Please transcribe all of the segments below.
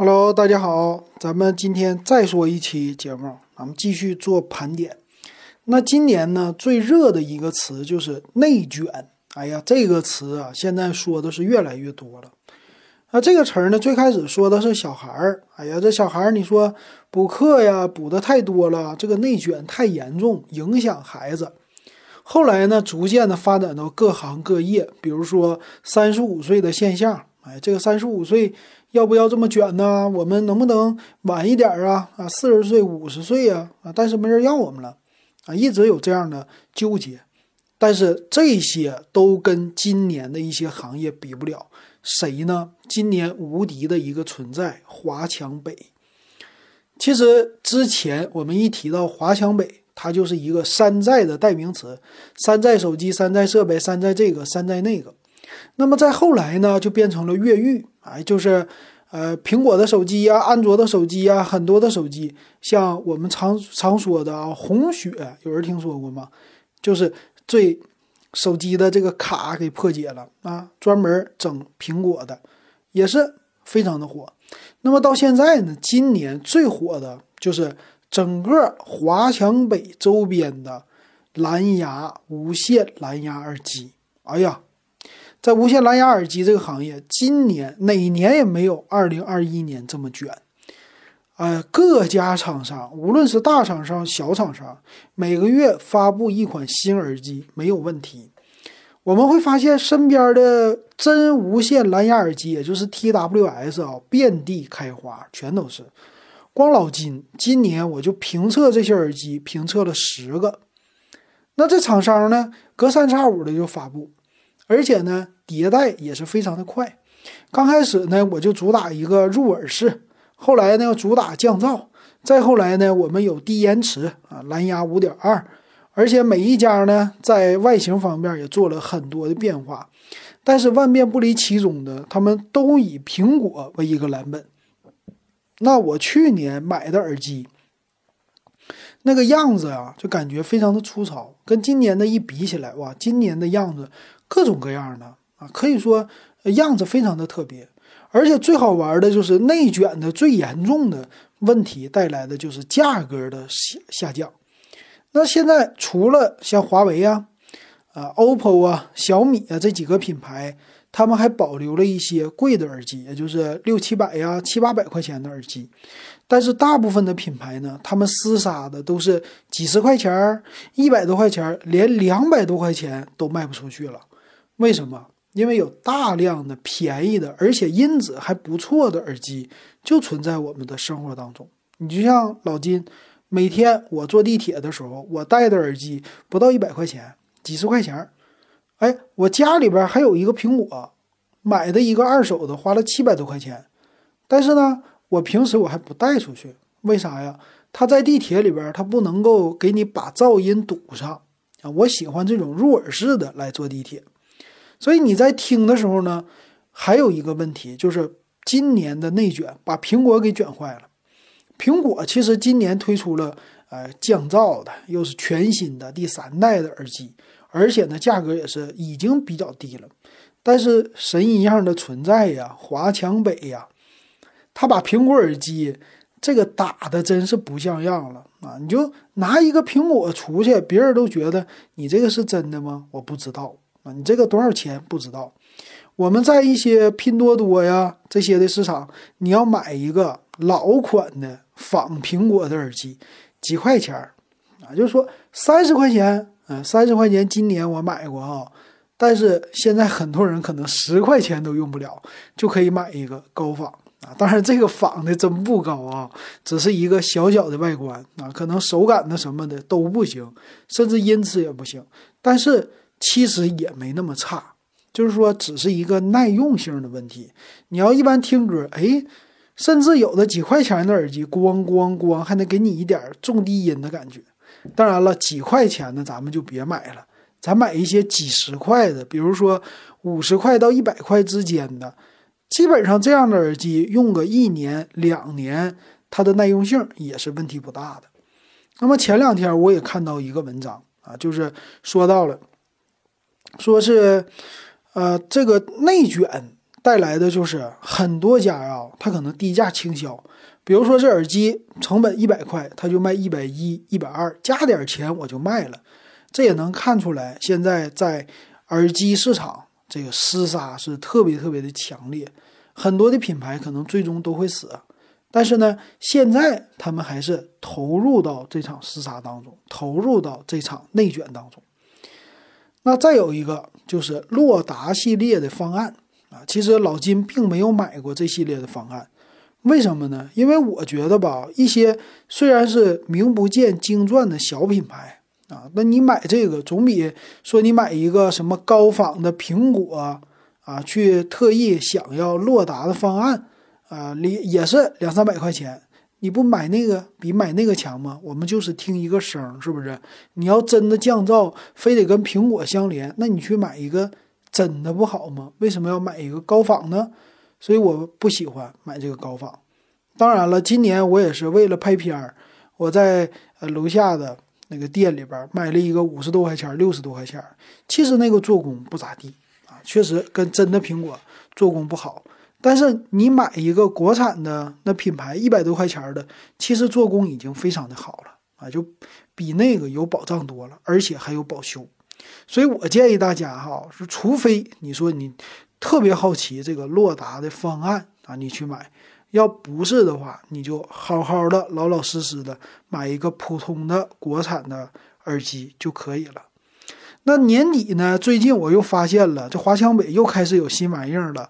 Hello，大家好，咱们今天再说一期节目，咱们继续做盘点。那今年呢，最热的一个词就是内卷。哎呀，这个词啊，现在说的是越来越多了。那这个词儿呢，最开始说的是小孩儿。哎呀，这小孩儿，你说补课呀，补的太多了，这个内卷太严重，影响孩子。后来呢，逐渐的发展到各行各业，比如说三十五岁的现象。哎，这个三十五岁。要不要这么卷呢？我们能不能晚一点啊？啊，四十岁、五十岁呀？啊，但是没人要我们了，啊，一直有这样的纠结。但是这些都跟今年的一些行业比不了。谁呢？今年无敌的一个存在——华强北。其实之前我们一提到华强北，它就是一个山寨的代名词：山寨手机、山寨设备、山寨这个、山寨那个。那么在后来呢，就变成了越狱。哎，就是，呃，苹果的手机呀，安卓的手机呀，很多的手机，像我们常常说的啊，红雪，有人听说过吗？就是最手机的这个卡给破解了啊，专门整苹果的，也是非常的火。那么到现在呢，今年最火的就是整个华强北周边的蓝牙无线蓝牙耳机。哎呀！在无线蓝牙耳机这个行业，今年哪年也没有二零二一年这么卷。呃，各家厂商，无论是大厂商、小厂商，每个月发布一款新耳机没有问题。我们会发现身边的真无线蓝牙耳机，也就是 TWS 啊，遍地开花，全都是。光老金今年我就评测这些耳机，评测了十个。那这厂商呢，隔三差五的就发布。而且呢，迭代也是非常的快。刚开始呢，我就主打一个入耳式，后来呢，主打降噪，再后来呢，我们有低延迟啊，蓝牙五点二。而且每一家呢，在外形方面也做了很多的变化。但是万变不离其宗的，他们都以苹果为一个蓝本。那我去年买的耳机，那个样子啊，就感觉非常的粗糙，跟今年的一比起来，哇，今年的样子。各种各样的啊，可以说样子非常的特别，而且最好玩的就是内卷的最严重的问题带来的就是价格的下下降。那现在除了像华为啊、啊 OPPO 啊、小米啊这几个品牌，他们还保留了一些贵的耳机，也就是六七百呀、七八百块钱的耳机。但是大部分的品牌呢，他们厮杀的都是几十块钱、一百多块钱，连两百多块钱都卖不出去了。为什么？因为有大量的便宜的，而且音质还不错的耳机就存在我们的生活当中。你就像老金，每天我坐地铁的时候，我戴的耳机不到一百块钱，几十块钱哎，我家里边还有一个苹果，买的一个二手的，花了七百多块钱。但是呢，我平时我还不带出去，为啥呀？它在地铁里边，它不能够给你把噪音堵上啊。我喜欢这种入耳式的来坐地铁。所以你在听的时候呢，还有一个问题就是今年的内卷把苹果给卷坏了。苹果其实今年推出了呃降噪的，又是全新的第三代的耳机，而且呢价格也是已经比较低了。但是神一样的存在呀，华强北呀，他把苹果耳机这个打的真是不像样了啊！你就拿一个苹果出去，别人都觉得你这个是真的吗？我不知道。啊你这个多少钱不知道？我们在一些拼多多呀这些的市场，你要买一个老款的仿苹果的耳机，几块钱啊？就是说三十块钱，嗯，三十块钱，今年我买过啊。但是现在很多人可能十块钱都用不了，就可以买一个高仿啊。当然这个仿的真不高啊，只是一个小小的外观啊，可能手感的什么的都不行，甚至音质也不行。但是。其实也没那么差，就是说只是一个耐用性的问题。你要一般听歌，哎，甚至有的几块钱的耳机，咣咣咣，还能给你一点重低音的感觉。当然了，几块钱的咱们就别买了，咱买一些几十块的，比如说五十块到一百块之间的，基本上这样的耳机用个一年两年，它的耐用性也是问题不大的。那么前两天我也看到一个文章啊，就是说到了。说是，呃，这个内卷带来的就是很多家呀，它可能低价倾销。比如说这耳机成本一百块，它就卖一百一、一百二，加点钱我就卖了。这也能看出来，现在在耳机市场这个厮杀是特别特别的强烈，很多的品牌可能最终都会死。但是呢，现在他们还是投入到这场厮杀当中，投入到这场内卷当中。那再有一个就是洛达系列的方案啊，其实老金并没有买过这系列的方案。为什么呢？因为我觉得吧，一些虽然是名不见经传的小品牌啊，那你买这个总比说你买一个什么高仿的苹果啊，去特意想要洛达的方案啊，里也是两三百块钱，你不买那个比买那个强吗？我们就是听一个声，是不是？你要真的降噪，非得跟苹果相连，那你去买一个真的不好吗？为什么要买一个高仿呢？所以我不喜欢买这个高仿。当然了，今年我也是为了拍片儿，我在呃楼下的那个店里边买了一个五十多块钱、六十多块钱。其实那个做工不咋地啊，确实跟真的苹果做工不好。但是你买一个国产的那品牌一百多块钱的，其实做工已经非常的好了啊，就比那个有保障多了，而且还有保修。所以我建议大家哈，是除非你说你。特别好奇这个洛达的方案啊，你去买；要不是的话，你就好好的、老老实实的买一个普通的国产的耳机就可以了。那年底呢？最近我又发现了，这华强北又开始有新玩意儿了，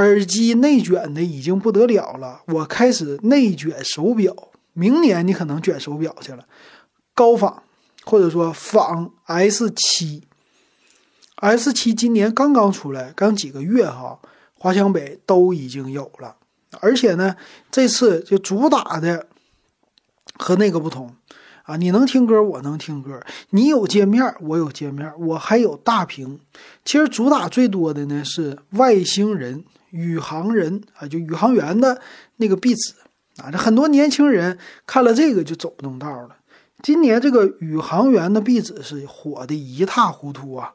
耳机内卷的已经不得了了。我开始内卷手表，明年你可能卷手表去了，高仿或者说仿 S 七。S 七今年刚刚出来，刚几个月哈，华强北都已经有了，而且呢，这次就主打的和那个不同啊，你能听歌，我能听歌，你有界面，我有界面，我还有大屏。其实主打最多的呢是外星人、宇航人啊，就宇航员的那个壁纸啊，这很多年轻人看了这个就走不动道了。今年这个宇航员的壁纸是火的一塌糊涂啊。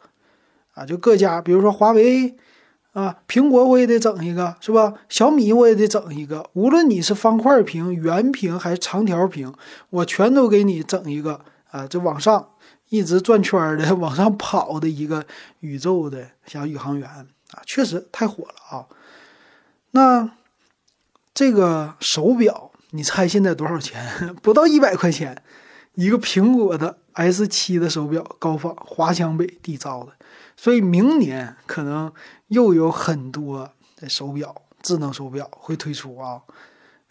啊，就各家，比如说华为，啊，苹果我也得整一个，是吧？小米我也得整一个。无论你是方块屏、圆屏还是长条屏，我全都给你整一个啊！这往上一直转圈的、往上跑的一个宇宙的小宇航员啊，确实太火了啊！那这个手表，你猜现在多少钱？不到一百块钱，一个苹果的 S 七的手表，高仿华强北缔造的。所以明年可能又有很多的手表，智能手表会推出啊，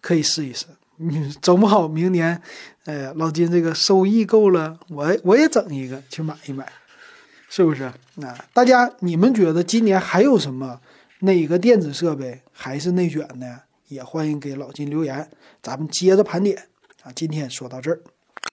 可以试一试。嗯，整不好明年，呃，老金这个收益够了，我我也整一个去买一买，是不是？那大家你们觉得今年还有什么哪个电子设备还是内卷呢？也欢迎给老金留言，咱们接着盘点啊。今天说到这儿。